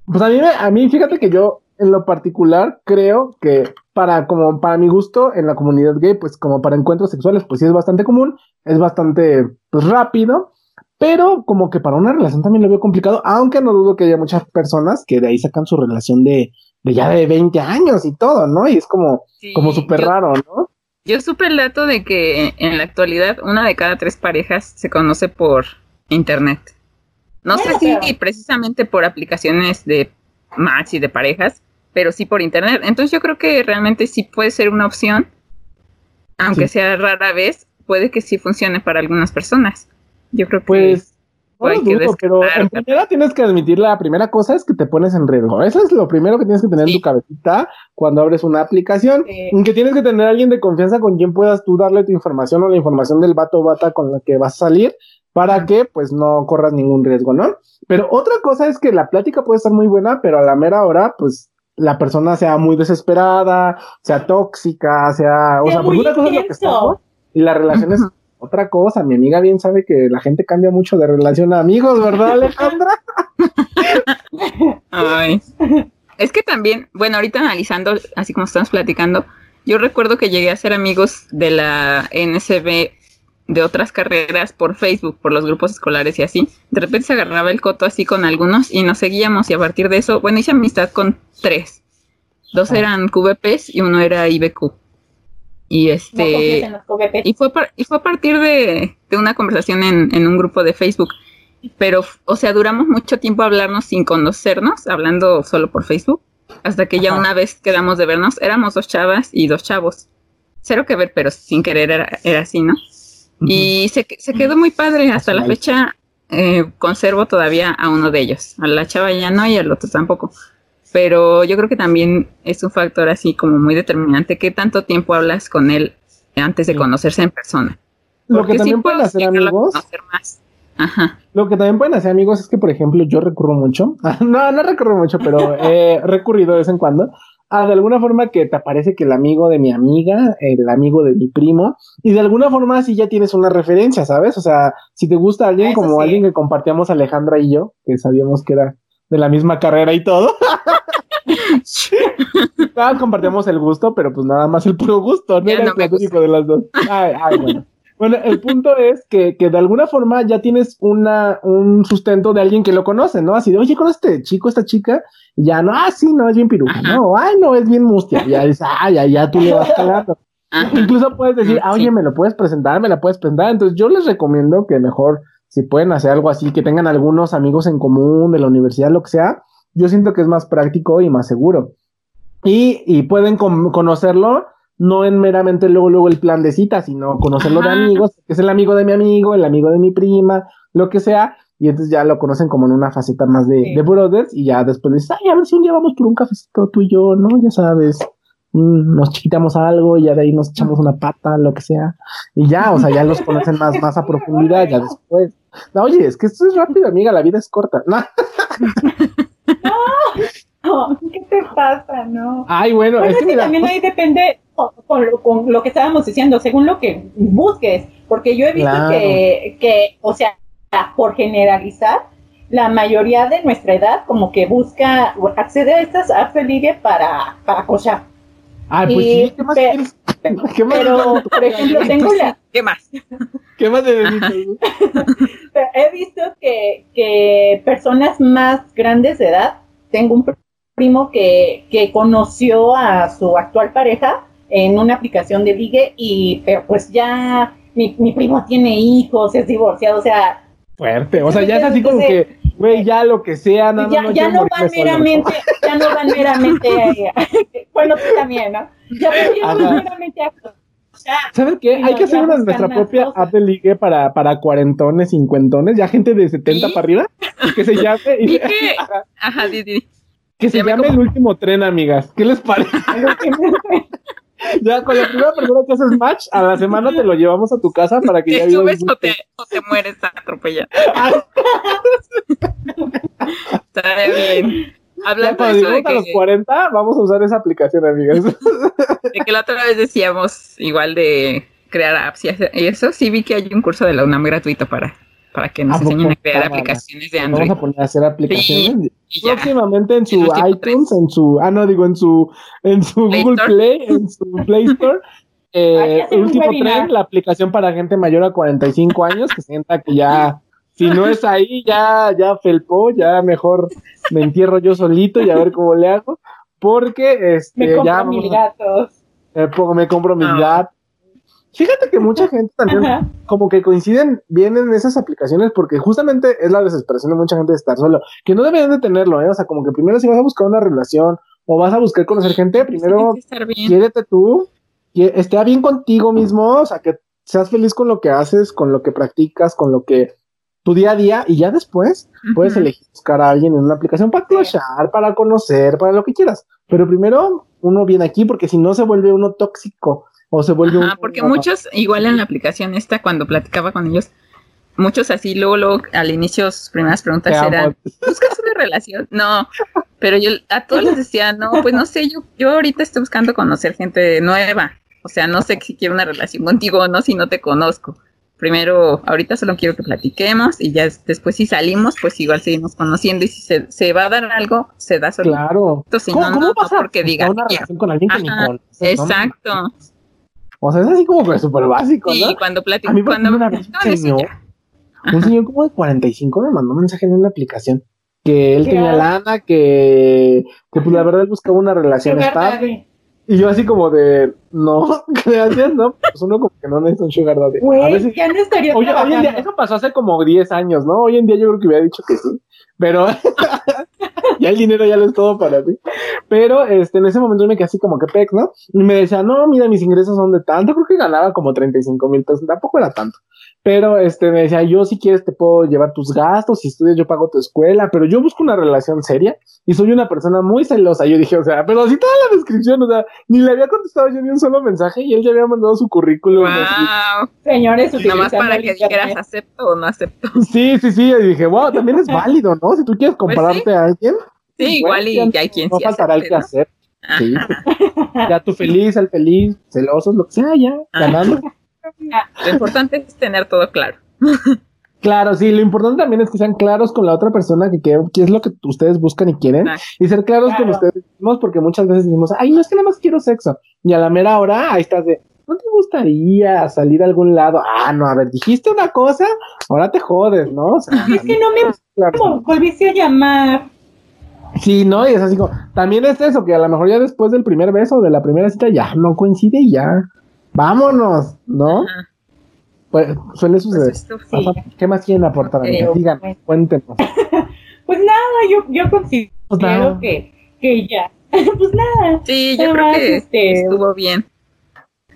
Pues a mí, a mí, fíjate que yo, en lo particular, creo que para, como para mi gusto, en la comunidad gay, pues como para encuentros sexuales, pues sí es bastante común, es bastante, pues rápido, pero como que para una relación también lo veo complicado, aunque no dudo que haya muchas personas que de ahí sacan su relación de, de ya de 20 años y todo, ¿no? Y es como, como súper raro, ¿no? Yo supe el dato de que en la actualidad una de cada tres parejas se conoce por internet. No sé si precisamente por aplicaciones de match y de parejas, pero sí por internet. Entonces yo creo que realmente sí puede ser una opción, aunque sea rara vez, puede que sí funcione para algunas personas. Yo creo que. Pues. No dudo, pero en primera tienes que admitir la primera cosa es que te pones en riesgo. Eso es lo primero que tienes que tener en tu cabecita cuando abres una aplicación. Que tienes que tener a alguien de confianza con quien puedas tú darle tu información o la información del vato o bata con la que vas a salir para que pues no corras ningún riesgo, ¿no? Pero otra cosa es que la plática puede estar muy buena, pero a la mera hora, pues la persona sea muy desesperada, sea tóxica, sea, o sea, por una cosa es lo que estamos y la relación es otra cosa. Mi amiga bien sabe que la gente cambia mucho de relación a amigos, ¿verdad, Alejandra? *laughs* Ay. Es que también, bueno, ahorita analizando, así como estamos platicando, yo recuerdo que llegué a ser amigos de la NSB de otras carreras por Facebook, por los grupos escolares y así. De repente se agarraba el coto así con algunos y nos seguíamos y a partir de eso, bueno, hice amistad con tres. Dos ah. eran QVPs y uno era IBQ. Y este y fue y fue a partir de, una conversación en, en, un grupo de Facebook. Pero, o sea, duramos mucho tiempo hablarnos sin conocernos, hablando solo por Facebook, hasta que ya una vez quedamos de vernos, éramos dos chavas y dos chavos. Cero que ver, pero sin querer era, era así, ¿no? Y se, se, quedó muy padre. Hasta la fecha eh, conservo todavía a uno de ellos. A la chava ya no y al otro tampoco. Pero yo creo que también es un factor así como muy determinante. ¿Qué tanto tiempo hablas con él antes de conocerse en persona? Lo que también pueden hacer amigos. Ajá. Lo que también pueden hacer amigos es que, por ejemplo, yo recurro mucho. *laughs* no, no recurro mucho, pero *laughs* he recurrido de vez en cuando Ah, de alguna forma que te aparece que el amigo de mi amiga, el amigo de mi primo, y de alguna forma sí ya tienes una referencia, ¿sabes? O sea, si te gusta alguien como alguien que compartíamos Alejandra y yo, que sabíamos que era de la misma carrera y todo. *laughs* ah, compartíamos el gusto, pero pues nada más el puro gusto, no era el de las dos. Ay, ay, bueno. Bueno, el punto *laughs* es que, que, de alguna forma ya tienes una, un sustento de alguien que lo conoce, ¿no? Así de, oye, ¿conoces este chico, esta chica? Y ya no, ah, sí, no, es bien piruja, no, ay, no, es bien mustia. Ya dices, ah, ya, ya tú le vas *laughs* calando. Incluso puedes decir, ah, oye, me lo puedes presentar, me la puedes presentar. Entonces, yo les recomiendo que mejor, si pueden hacer algo así, que tengan algunos amigos en común de la universidad, lo que sea, yo siento que es más práctico y más seguro. Y, y pueden conocerlo no en meramente luego, luego el plan de cita, sino conocerlo de amigos, que es el amigo de mi amigo, el amigo de mi prima, lo que sea, y entonces ya lo conocen como en una faceta más de, de brothers, y ya después dices, ay, a ver si un día vamos por un cafecito tú y yo, ¿no? Ya sabes, mm, nos chiquitamos algo, y ya de ahí nos echamos una pata, lo que sea, y ya, o sea, ya los conocen más, más a profundidad, ya después. No, oye, es que esto es rápido, amiga, la vida es corta. No. *laughs* ¿qué te pasa? No. Ay, bueno, es que, también pues ahí depende con, con, lo que estábamos diciendo, según lo que busques, porque yo he visto que, que, o sea, por generalizar, la mayoría de nuestra edad como que busca acceder a estas apps de ligue para, para cochar. Ah, pues sí, ¿qué más *laughs* ¿Qué más pero, por ejemplo, tengo la... ¿Qué más? ¿Qué más *laughs* He visto que, que personas más grandes de edad, tengo un primo que, que conoció a su actual pareja en una aplicación de ligue y pero pues ya mi, mi primo tiene hijos, es divorciado, o sea... Fuerte, o sea, ya es así como que, güey, ya lo que sea, nada ya, ya no van meramente, ya no van meramente, *laughs* bueno, tú también, ¿no? Ya, ya no van meramente a... ¿Sabes qué? Hay que hacer una nuestra propia app de ligue para, para cuarentones, cincuentones, ya gente de 70 para arriba, que se llame... Y, *laughs* Ajá, di, di. Que se, llame el último tren, amigas. ¿Qué les parece? *laughs* ya con la primera persona que haces match, a la semana te lo llevamos a tu casa para que ya subes o te, o te mueres atropellado. *laughs* Está bien. Hablando de eso de que, a los 40, vamos a usar esa aplicación, amigas. De que la otra vez decíamos igual de crear apps y eso, sí vi que hay un curso de la UNAM gratuito para para que nos enseñen a crear aplicaciones de Android. Vamos a poner a hacer aplicaciones. Próximamente en su iTunes, en su, ah no digo en su, en su Google Play, en su Play Store. *laughs* Eh, último tren, la aplicación para gente mayor a 45 años que sienta que ya, *laughs* si no es ahí, ya, ya felpó, ya mejor me entierro yo solito y a ver cómo le hago. Porque *laughs* este, me compro ya. Mis gatos. me compro mis gatos Fíjate que mucha gente también como que coinciden bien en esas aplicaciones porque justamente es la desesperación de mucha gente de estar solo, que no deberían de tenerlo, ¿eh? O sea, como que primero si vas a buscar una relación o vas a buscar conocer gente, primero quiérete tú, y esté bien contigo mismo, o sea, que seas feliz con lo que haces, con lo que practicas, con lo que tu día a día y ya después puedes elegir buscar a alguien en una aplicación para clochar, para conocer, para lo que quieras. Pero primero uno viene aquí porque si no se vuelve uno tóxico o se vuelve porque muchos, igual en la aplicación esta, cuando platicaba con ellos, muchos así, luego, luego al inicio sus primeras preguntas eran, *laughs* ¿buscas una relación? No, pero yo a todos les decía, no, pues no sé, yo, yo ahorita estoy buscando conocer gente nueva, o sea, no sé si quiero una relación contigo o no si no te conozco. Primero, ahorita solo quiero que platiquemos y ya después si salimos, pues igual seguimos conociendo y si se, va a dar algo, se da solo. Claro. Si ¿Cómo, no, no, porque diga. Una relación con alguien que ni Exacto. O sea, es así como que súper básico, ¿no? Sí, cuando platico, cuando... Una vez un señor, un señor como de 45 me mandó un mensaje en una aplicación que él tenía lana, que, que pues la verdad él buscaba una relación estable. Y yo así como de, no, *laughs* gracias, ¿no? Pues uno como que no necesita un sugar daddy. Güey, ya no estaría Oye, hoy en día, eso pasó hace como 10 años, ¿no? Hoy en día yo creo que hubiera dicho que sí. Pero *laughs* ya el dinero ya lo es todo para ti. Pero este, en ese momento me quedé así como que pex, ¿no? Y me decía, no, mira, mis ingresos son de tanto. Creo que ganaba como 35 mil pesos. Tampoco era tanto. Pero este me decía, yo si quieres te puedo llevar tus gastos, si estudias yo pago tu escuela, pero yo busco una relación seria y soy una persona muy celosa. Yo dije, o sea, pero así toda la descripción, o sea, ni le había contestado yo ni un solo mensaje y él ya había mandado su currículum. Wow. Señores, nada más para que dijeras acepto o no acepto. Sí, sí, sí, y dije, wow, también es válido, ¿no? Si tú quieres pues compararte a alguien. Sí, igual y ya hay quien No faltará el que hacer. Sí. *laughs* ya tú feliz, el feliz, celosos, lo que sea, ya, ganando. *laughs* Lo importante es tener todo claro. *laughs* Claro, sí, lo importante también es que sean claros con la otra persona, que qué es lo que ustedes buscan y quieren, y ser claros con ustedes mismos, porque muchas veces decimos, ay, no es que nada más quiero sexo, y a la mera hora, ahí estás de, ¿no te gustaría salir a algún lado? Ah, no, a ver, dijiste una cosa, ahora te jodes, ¿no? es que no me volviste a llamar. Sí, ¿no? Y es así como, también es eso, que a lo mejor ya después del primer beso, de la primera cita, ya no coincide y ya vámonos, ¿no? Pues suele suceder. Pues ¿Qué más quieren aportar? Digan, cuéntenos. *laughs* pues nada, yo, yo considero pues que, que ya. *laughs* pues nada. Sí, yo creo que este, estuvo bien.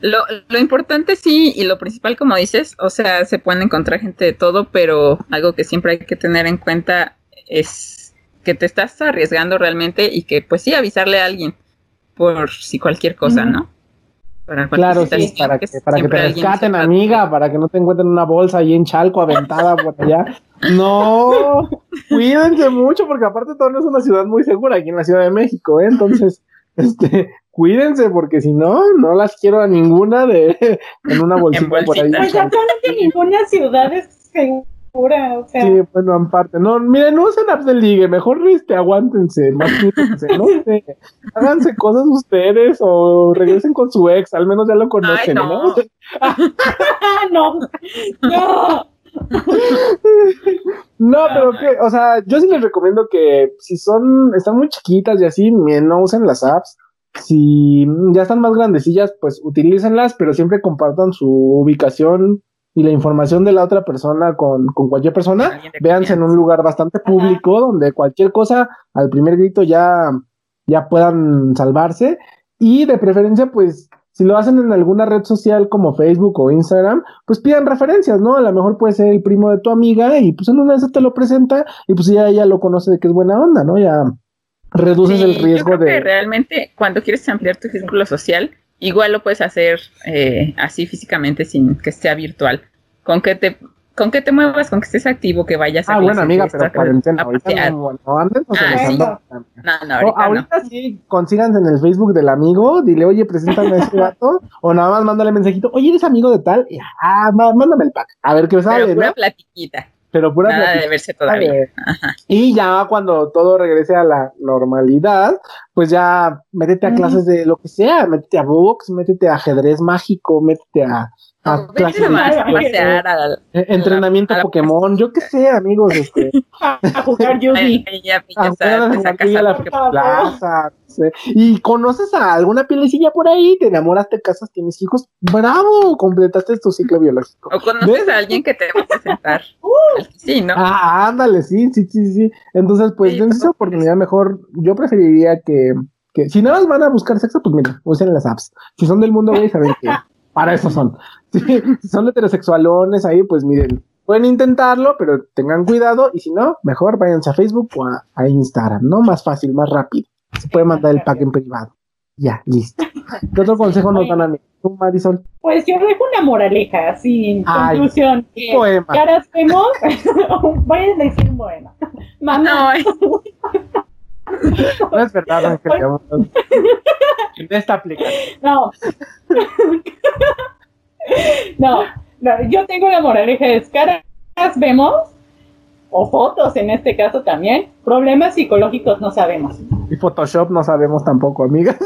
Lo, lo importante sí, y lo principal, como dices, o sea, se pueden encontrar gente de todo, pero algo que siempre hay que tener en cuenta es que te estás arriesgando realmente y que, pues sí, avisarle a alguien por si cualquier cosa, ¿no? claro, sí, para que, para que te rescaten, amiga, para que no te encuentren una bolsa ahí en Chalco aventada por allá. No, cuídense mucho, porque aparte todo no es una ciudad muy segura aquí en la Ciudad de México, ¿eh? Entonces, *laughs* este, cuídense, porque si no, no las quiero a ninguna de en una bolsita por ahí. Pues actualmente ninguna ciudad es segura o sea. Sí, bueno, en parte. No, miren, no usen apps de ligue, mejor este, aguántense, más no sé. *laughs* Háganse cosas ustedes o regresen con su ex, al menos ya lo conocen, no. *laughs* ¿no? no, no. pero que, o sea, yo sí les recomiendo que si son, están muy chiquitas y así, no usen las apps. Si ya están más grandecillas, pues utilícenlas, pero siempre compartan su ubicación y la información de la otra persona con, cualquier persona, véanse en un lugar bastante público donde cualquier cosa al primer grito ya, ya puedan salvarse y de preferencia pues si lo hacen en alguna red social como Facebook o Instagram, pues pidan referencias, ¿no? A lo mejor puede ser el primo de tu amiga y pues en una vez te lo presenta y pues ya ella lo conoce de que es buena onda, ¿no? Ya reduces el riesgo yo creo de... realmente cuando quieres ampliar tu círculo social, igual lo puedes hacer eh, así físicamente sin que sea virtual. Con que te con que te muevas, con que estés activo, que vayas a Ah, bueno, amiga, pero cuarentena, ahorita no, no andes ah, No, no, ahorita, ahorita sí, consíganse en el Facebook del amigo, dile, oye, preséntame a *laughs* ese gato, o nada más mándale mensajito, oye, ¿eres amigo de tal? Y, ah, mándame el pack, a ver qué sale, pero pura platiquita. Pero pura Nada de verse todavía. Y ya cuando todo regrese a la normalidad, pues ya métete a clases de lo que sea, métete a box, métete a ajedrez mágico, métete a a *laughs* entrenamiento Pokémon, yo qué sé, amigos, este, *laughs* a jugar Yugi, a plaza, y conoces a alguna pielecilla por ahí, te enamoras, te casas, tienes hijos, bravo, completaste tu ciclo biológico. O conoces a alguien que te va a presentar. *laughs* Uh. sí, ¿no? Ah, ándale, sí, sí, sí, sí. Entonces, pues, en esa oportunidad mejor, yo preferiría que, que si nada más van a buscar sexo, pues mira, usen las apps. Si son del mundo gay, saben que para eso son. Si *laughs* son heterosexualones ahí, pues miren, pueden intentarlo, pero tengan cuidado y si no, mejor váyanse a Facebook o a, Instagram, ¿no? Más fácil, más rápido. Se puede mandar el pack en privado. Ya, listo. *laughs* ¿Qué otro consejo nos dan a mí? ¿Tú, Marisol? Pues yo dejo una moraleja, sin conclusión. Que poema. Caras vemos, *laughs* voy a decir un poema. Mamá. No, *laughs* no es verdad, Ángel. En esta aplicación. No. *laughs* no. No, yo tengo la moraleja de caras vemos, o fotos en este caso también, problemas psicológicos no sabemos. Y Photoshop no sabemos tampoco, amigas.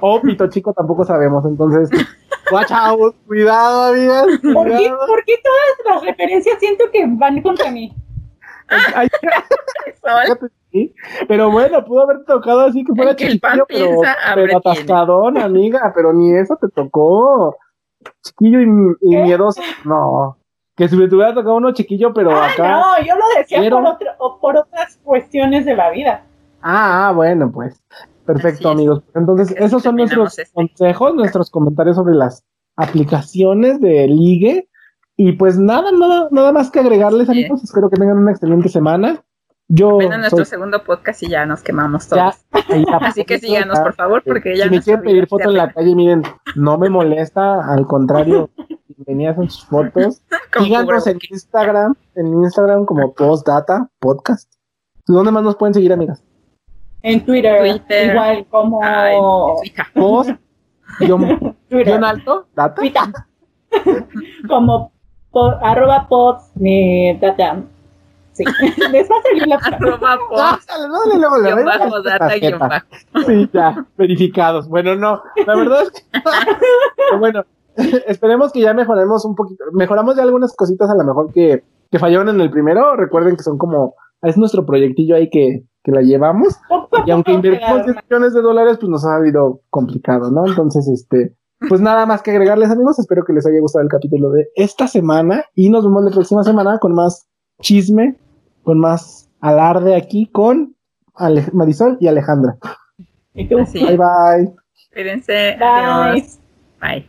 o Pito Chico tampoco sabemos, entonces, watch out, cuidado, amigas. ¿Por qué, ¿Por qué, todas las referencias siento que van contra mí? *laughs* pero bueno, pudo haber tocado así que fuera chiquillo, pero, pero atascadón, amiga, pero ni eso te tocó. Chiquillo y, miedoso, no. Que si me tuviera tocado uno chiquillo, pero acá. No, yo lo decía por, por otras cuestiones de la vida. Ah, ah bueno, pues. Perfecto, amigos. Entonces, esos son nuestros este. consejos, nuestros comentarios sobre las aplicaciones de ligue. Y pues nada, nada, nada más que agregarles, amigos. Espero que tengan una excelente semana. Yo Ven a nuestro segundo podcast y ya nos quemamos todos. *laughs* *laughs* Así que síganos, por favor, porque ya Si me quieren pedir fotos en la calle, miren, no me *laughs* molesta, al contrario, bienvenidas en sus fotos. Síganos en Instagram, en Instagram como Postdata Podcast. ¿Dónde más nos pueden seguir, amigas? En Twitter, igual como Post, guion, alto, data. como arroba post, mi data Sí. *laughs* Les va a salir la Arroba post. bajo data bajo. Sí, ya, verificados. Bueno, no, la verdad es que. *laughs* bueno, *laughs* esperemos que ya mejoremos un poquito. Mejoramos ya algunas cositas a lo mejor que, que fallaron en el primero. Recuerden que son como. Es nuestro proyectillo ahí que, que la llevamos. Y aunque invertimos 10 millones de dólares, pues nos ha habido complicado, ¿no? Entonces, este. Pues nada más que agregarles, amigos. Espero que les haya gustado el capítulo de esta semana. Y nos vemos la próxima semana con más chisme, con más alarde aquí con Marisol y Alejandra. ¿Y tú? Bye bye. Cuídense. Bye. Adiós. Bye.